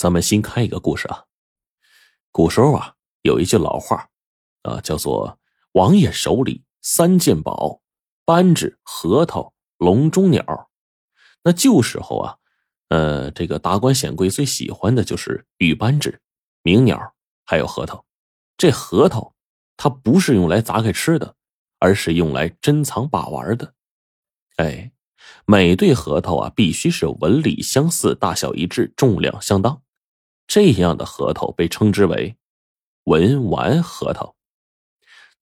咱们新开一个故事啊。古时候啊，有一句老话，啊，叫做“王爷手里三件宝：扳指、核桃、笼中鸟”。那旧时候啊，呃，这个达官显贵最喜欢的就是玉扳指、鸣鸟，还有核桃。这核桃，它不是用来砸开吃的，而是用来珍藏把玩的。哎，每对核桃啊，必须是纹理相似、大小一致、重量相当。这样的核桃被称之为文玩核桃。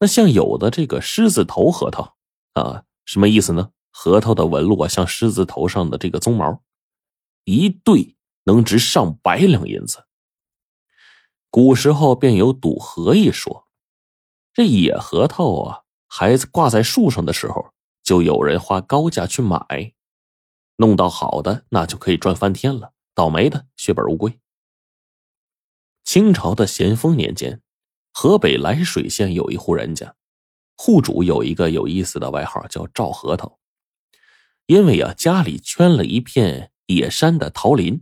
那像有的这个狮子头核桃啊，什么意思呢？核桃的纹路啊，像狮子头上的这个鬃毛，一对能值上百两银子。古时候便有赌核一说。这野核桃啊，还挂在树上的时候，就有人花高价去买，弄到好的，那就可以赚翻天了；倒霉的，血本无归。清朝的咸丰年间，河北涞水县有一户人家，户主有一个有意思的外号，叫赵核桃。因为啊，家里圈了一片野山的桃林，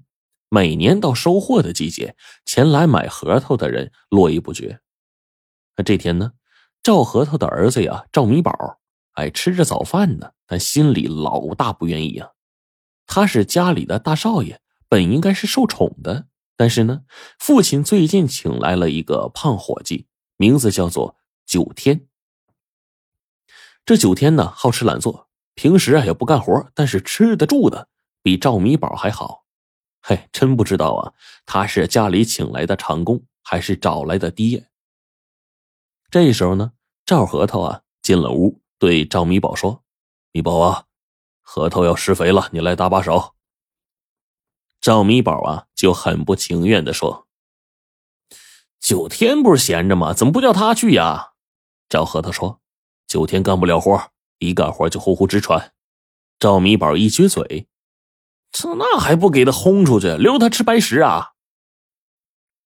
每年到收获的季节，前来买核桃的人络绎不绝。那这天呢，赵核桃的儿子呀，赵米宝，哎，吃着早饭呢，但心里老大不愿意啊。他是家里的大少爷，本应该是受宠的。但是呢，父亲最近请来了一个胖伙计，名字叫做九天。这九天呢，好吃懒做，平时啊也不干活，但是吃的住的比赵米宝还好。嘿，真不知道啊，他是家里请来的长工，还是找来的爹？这时候呢，赵核桃啊进了屋，对赵米宝说：“米宝啊，核桃要施肥了，你来搭把手。”赵米宝啊，就很不情愿的说：“九天不是闲着吗？怎么不叫他去呀？”赵核桃说：“九天干不了活，一干活就呼呼直喘。”赵米宝一撅嘴：“这那还不给他轰出去，留他吃白食啊？”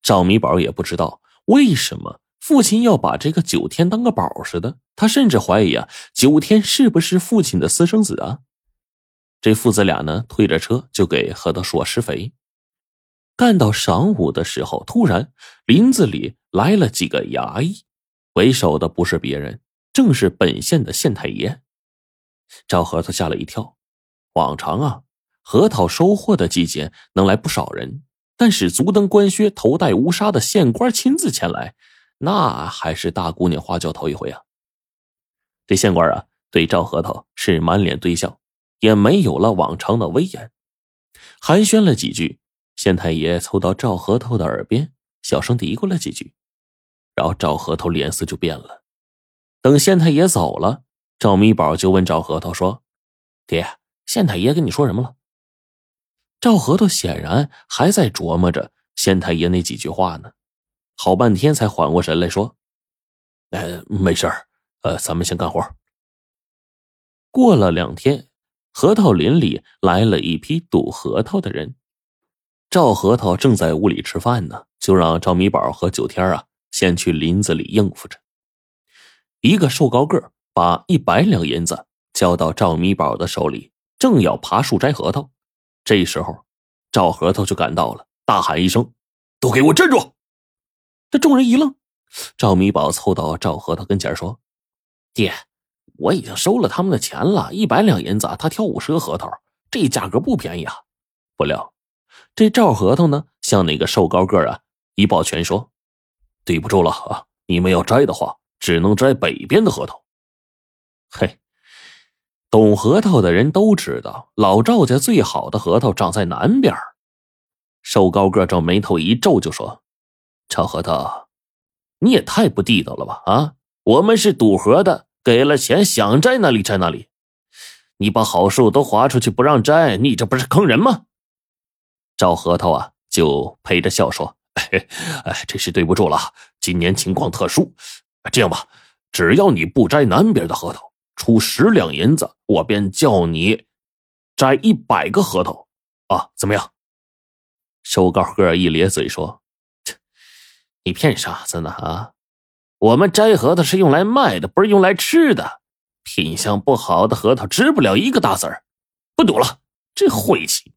赵米宝也不知道为什么父亲要把这个九天当个宝似的，他甚至怀疑啊，九天是不是父亲的私生子啊？这父子俩呢，推着车就给核桃树施肥。干到晌午的时候，突然林子里来了几个衙役，为首的不是别人，正是本县的县太爷。赵核桃吓了一跳。往常啊，核桃收获的季节能来不少人，但是足蹬官靴、头戴乌纱的县官亲自前来，那还是大姑娘花轿头一回啊。这县官啊，对赵核桃是满脸堆笑。也没有了往常的威严，寒暄了几句，县太爷凑到赵核桃的耳边，小声嘀咕了几句，然后赵核桃脸色就变了。等县太爷走了，赵米宝就问赵核桃说：“爹，县太爷跟你说什么了？”赵核桃显然还在琢磨着县太爷那几句话呢，好半天才缓过神来说：“呃，没事儿，呃，咱们先干活。”过了两天。核桃林里来了一批赌核桃的人，赵核桃正在屋里吃饭呢，就让赵米宝和九天啊先去林子里应付着。一个瘦高个把一百两银子交到赵米宝的手里，正要爬树摘核桃，这时候赵核桃就赶到了，大喊一声：“都给我站住！”这众人一愣，赵米宝凑到赵核桃跟前说：“爹。”我已经收了他们的钱了，一百两银子，他挑五十个核桃，这价格不便宜啊！不料，这赵核桃呢，向那个瘦高个啊一抱拳说：“对不住了啊，你们要摘的话，只能摘北边的核桃。”嘿，懂核桃的人都知道，老赵家最好的核桃长在南边。瘦高个皱眉头一皱，就说：“赵核桃，你也太不地道了吧！啊，我们是赌核的。”给了钱，想摘哪里摘哪里。你把好树都划出去不让摘，你这不是坑人吗？赵核桃啊，就陪着笑说：“ 哎，真是对不住了，今年情况特殊。这样吧，只要你不摘南边的核桃，出十两银子，我便叫你摘一百个核桃。啊，怎么样？”瘦高个一咧嘴说：“你骗傻子呢啊！”我们摘核桃是用来卖的，不是用来吃的。品相不好的核桃值不了一个大子儿。不赌了，这晦气。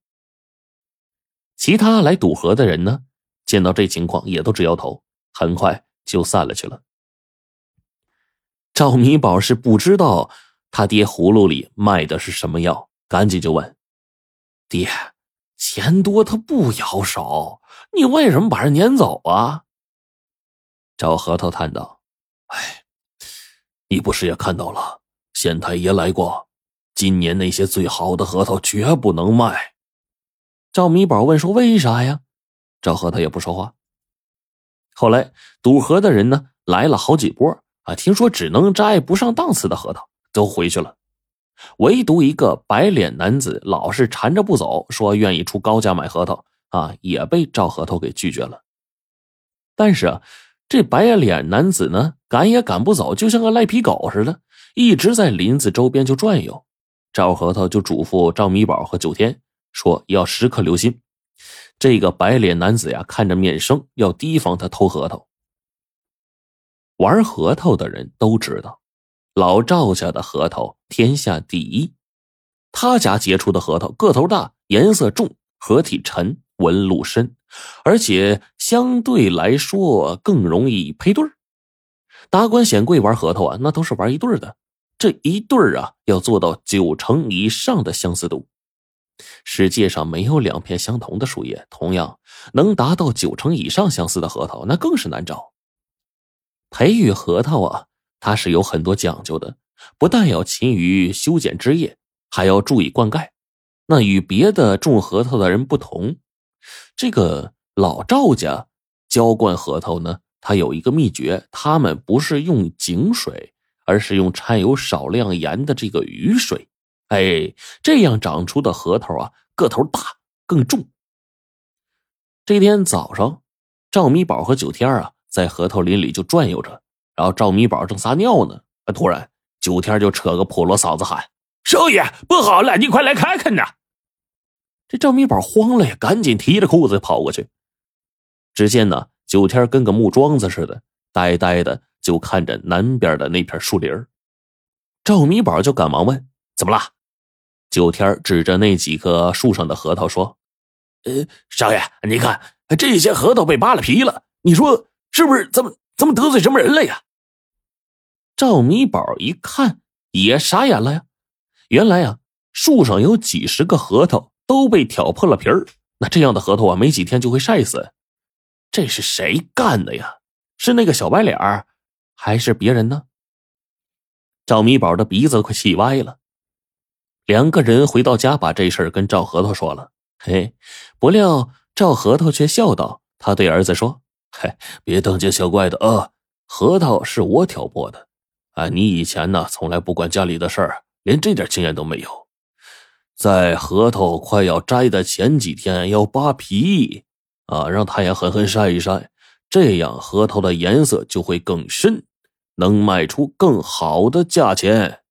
其他来赌河的人呢，见到这情况也都直摇头，很快就散了去了。赵米宝是不知道他爹葫芦里卖的是什么药，赶紧就问：“爹，钱多他不咬手，你为什么把人撵走啊？”赵核桃叹道：“哎，你不是也看到了，县太爷来过，今年那些最好的核桃绝不能卖。”赵米宝问说：“为啥呀？”赵核桃也不说话。后来赌河的人呢来了好几波。啊！听说只能摘不上档次的核桃，都回去了。唯独一个白脸男子老是缠着不走，说愿意出高价买核桃啊，也被赵核桃给拒绝了。但是啊，这白脸男子呢，赶也赶不走，就像个赖皮狗似的，一直在林子周边就转悠。赵核桃就嘱咐赵米宝和九天说，要时刻留心这个白脸男子呀，看着面生，要提防他偷核桃。玩核桃的人都知道，老赵家的核桃天下第一。他家结出的核桃个头大、颜色重、核体沉、纹路深，而且相对来说更容易配对达官显贵玩核桃啊，那都是玩一对的。这一对啊，要做到九成以上的相似度。世界上没有两片相同的树叶，同样能达到九成以上相似的核桃，那更是难找。培育核桃啊，它是有很多讲究的，不但要勤于修剪枝叶，还要注意灌溉。那与别的种核桃的人不同，这个老赵家浇灌核桃呢，他有一个秘诀，他们不是用井水，而是用掺有少量盐的这个雨水。哎，这样长出的核桃啊，个头大，更重。这天早上，赵米宝和九天啊。在核桃林里就转悠着，然后赵米宝正撒尿呢，突然九天就扯个破锣嗓子喊：“少爷，不好了，你快来看看呐！”这赵米宝慌了呀，赶紧提着裤子跑过去。只见呢，九天跟个木桩子似的，呆呆的就看着南边的那片树林赵米宝就赶忙问：“怎么了？”九天指着那几棵树上的核桃说：“呃，少爷，你看这些核桃被扒了皮了，你说？”是不是怎么怎么得罪什么人了呀？赵米宝一看也傻眼了呀！原来呀，树上有几十个核桃都被挑破了皮儿。那这样的核桃啊，没几天就会晒死。这是谁干的呀？是那个小白脸儿，还是别人呢？赵米宝的鼻子快气歪了。两个人回到家，把这事跟赵核桃说了。嘿，不料赵核桃却笑道：“他对儿子说。”嘿，别当见小怪的啊！核桃是我挑拨的，啊，你以前呢从来不管家里的事儿，连这点经验都没有。在核桃快要摘的前几天要扒皮，啊，让太阳狠狠晒一晒，这样核桃的颜色就会更深，能卖出更好的价钱。